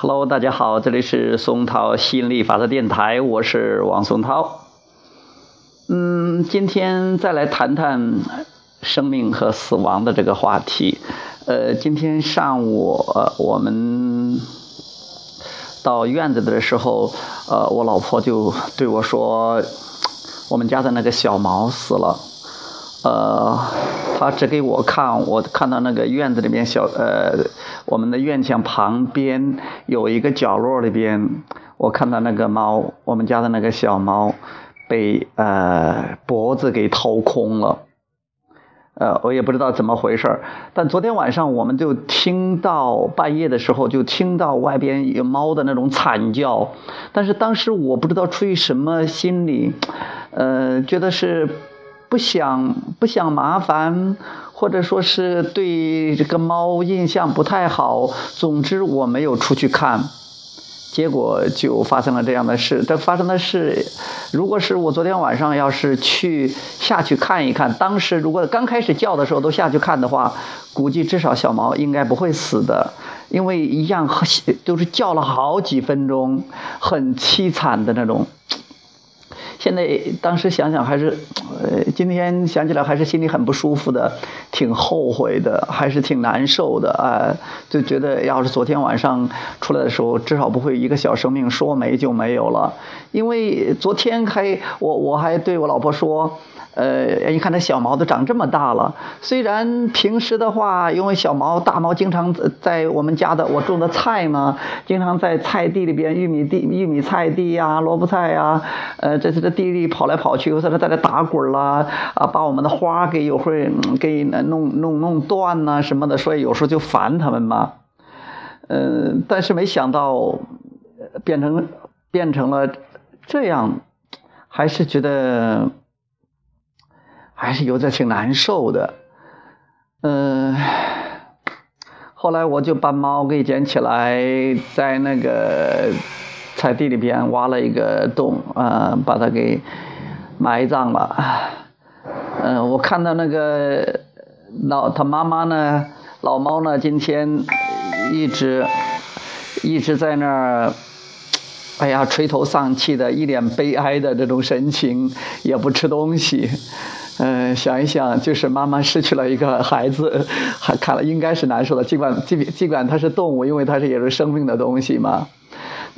Hello，大家好，这里是松涛吸引力法则电台，我是王松涛。嗯，今天再来谈谈生命和死亡的这个话题。呃，今天上午我们到院子的时候，呃，我老婆就对我说，我们家的那个小毛死了。呃，他指给我看，我看到那个院子里面小呃，我们的院墙旁边有一个角落里边，我看到那个猫，我们家的那个小猫被呃脖子给掏空了，呃，我也不知道怎么回事但昨天晚上我们就听到半夜的时候就听到外边有猫的那种惨叫，但是当时我不知道出于什么心理，呃，觉得是。不想不想麻烦，或者说是对这个猫印象不太好。总之我没有出去看，结果就发生了这样的事。这发生的事，如果是我昨天晚上要是去下去看一看，当时如果刚开始叫的时候都下去看的话，估计至少小猫应该不会死的，因为一样都是叫了好几分钟，很凄惨的那种。现在当时想想还是，呃，今天想起来还是心里很不舒服的，挺后悔的，还是挺难受的啊，就觉得要是昨天晚上出来的时候，至少不会一个小生命说没就没有了，因为昨天还我我还对我老婆说。呃，你看那小毛都长这么大了。虽然平时的话，因为小毛、大毛经常在我们家的我种的菜嘛，经常在菜地里边，玉米地、玉米菜地呀、萝卜菜呀，呃，在这个地里跑来跑去，在这在这打滚啦，啊，把我们的花给有会给弄弄弄断呐什么的，所以有时候就烦他们嘛。嗯，但是没想到变成变成了这样，还是觉得。还是有点挺难受的，嗯，后来我就把猫给捡起来，在那个菜地里边挖了一个洞，啊，把它给埋葬了。嗯，我看到那个老他妈妈呢，老猫呢，今天一直一直在那儿，哎呀，垂头丧气的，一脸悲哀的这种神情，也不吃东西。嗯，想一想，就是妈妈失去了一个孩子，还看了应该是难受的。尽管尽尽管它是动物，因为它是也是生命的东西嘛。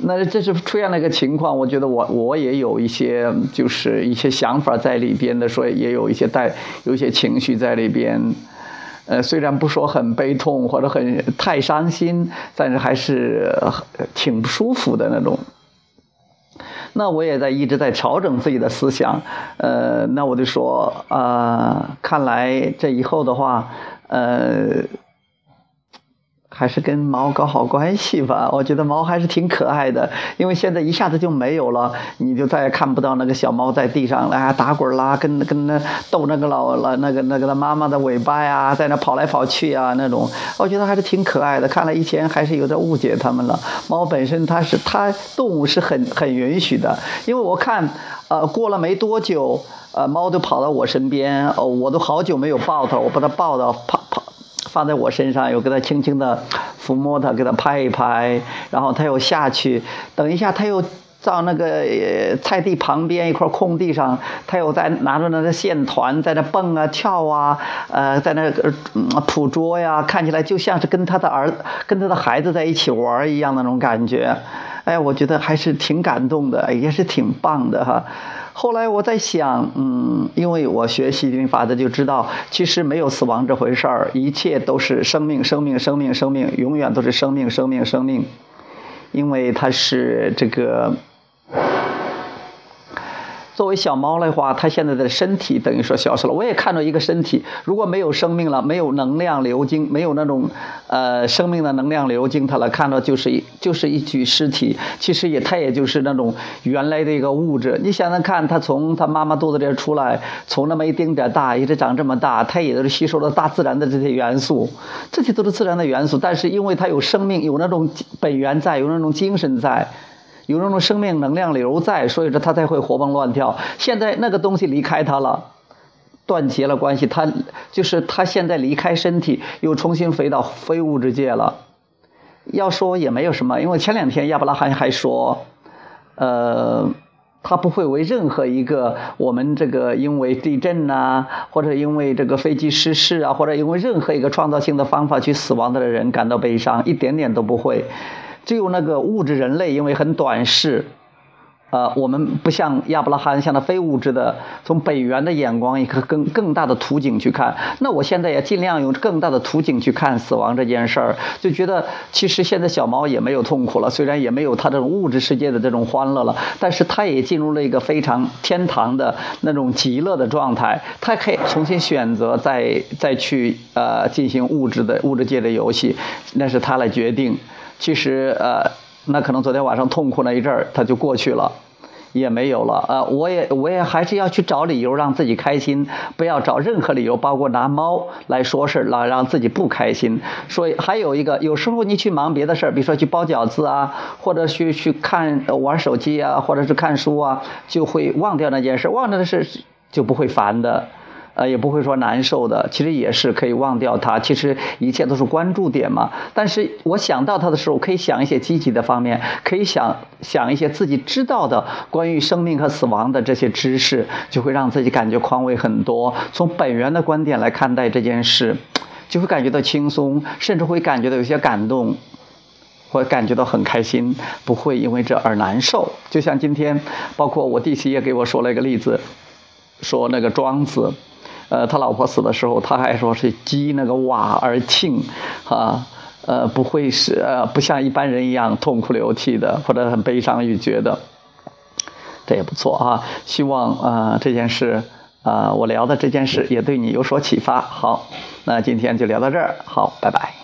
那这是出现了一个情况，我觉得我我也有一些就是一些想法在里边的，所以也有一些带有一些情绪在里边。呃，虽然不说很悲痛或者很太伤心，但是还是挺不舒服的那种。那我也在一直在调整自己的思想，呃，那我就说，啊，看来这以后的话，呃。还是跟猫搞好关系吧，我觉得猫还是挺可爱的，因为现在一下子就没有了，你就再也看不到那个小猫在地上来打滚啦，跟跟那逗那个老了那个那个他妈妈的尾巴呀，在那跑来跑去啊那种，我觉得还是挺可爱的。看来以前还是有点误解它们了。猫本身它是它动物是很很允许的，因为我看呃过了没多久，呃猫都跑到我身边，哦我都好久没有抱它，我把它抱到跑跑。放在我身上，又给他轻轻的抚摸它，给他拍一拍，然后他又下去。等一下，他又到那个菜地旁边一块空地上，他又在拿着那个线团在那蹦啊跳啊，呃，在那捕捉呀，看起来就像是跟他的儿、跟他的孩子在一起玩一样那种感觉。哎，我觉得还是挺感动的，也是挺棒的哈。后来我在想，嗯，因为我学习灵法的就知道，其实没有死亡这回事儿，一切都是生命，生命，生命，生命，永远都是生命，生命，生命，因为它是这个。作为小猫的话，它现在的身体等于说消失了。我也看到一个身体，如果没有生命了，没有能量流经，没有那种呃生命的能量流经它了，看到就是一就是一具尸体。其实也它也就是那种原来的一个物质。你想想看，它从它妈妈肚子里出来，从那么一丁点大，一直长这么大，它也都是吸收了大自然的这些元素，这些都是自然的元素。但是因为它有生命，有那种本源在，有那种精神在。有那种生命能量流在，所以说它才会活蹦乱跳。现在那个东西离开它了，断绝了关系，它就是它现在离开身体，又重新回到非物质界了。要说也没有什么，因为前两天亚伯拉罕还说，呃，他不会为任何一个我们这个因为地震呐，或者因为这个飞机失事啊，或者因为任何一个创造性的方法去死亡的人感到悲伤，一点点都不会。只有那个物质人类，因为很短视。呃，我们不像亚伯拉罕，像那非物质的，从本源的眼光，一个更更大的图景去看。那我现在也尽量用更大的图景去看死亡这件事儿，就觉得其实现在小猫也没有痛苦了，虽然也没有它这种物质世界的这种欢乐了，但是它也进入了一个非常天堂的那种极乐的状态。它可以重新选择，再再去呃进行物质的物质界的游戏，那是它来决定。其实呃。那可能昨天晚上痛苦那一阵儿，他就过去了，也没有了。呃，我也我也还是要去找理由让自己开心，不要找任何理由，包括拿猫来说事儿，来让自己不开心。所以还有一个，有时候你去忙别的事儿，比如说去包饺子啊，或者去去看玩手机啊，或者是看书啊，就会忘掉那件事，忘掉的事就不会烦的。呃，也不会说难受的，其实也是可以忘掉它。其实一切都是关注点嘛。但是我想到它的时候，可以想一些积极的方面，可以想想一些自己知道的关于生命和死亡的这些知识，就会让自己感觉宽慰很多。从本源的观点来看待这件事，就会感觉到轻松，甚至会感觉到有些感动，会感觉到很开心，不会因为这而难受。就像今天，包括我弟媳也给我说了一个例子，说那个庄子。呃，他老婆死的时候，他还说是积那个瓦而庆，啊，呃，不会是呃，不像一般人一样痛哭流涕的，或者很悲伤欲绝的，这也不错啊。希望啊这件事啊，我聊的这件事也对你有所启发。好，那今天就聊到这儿，好，拜拜。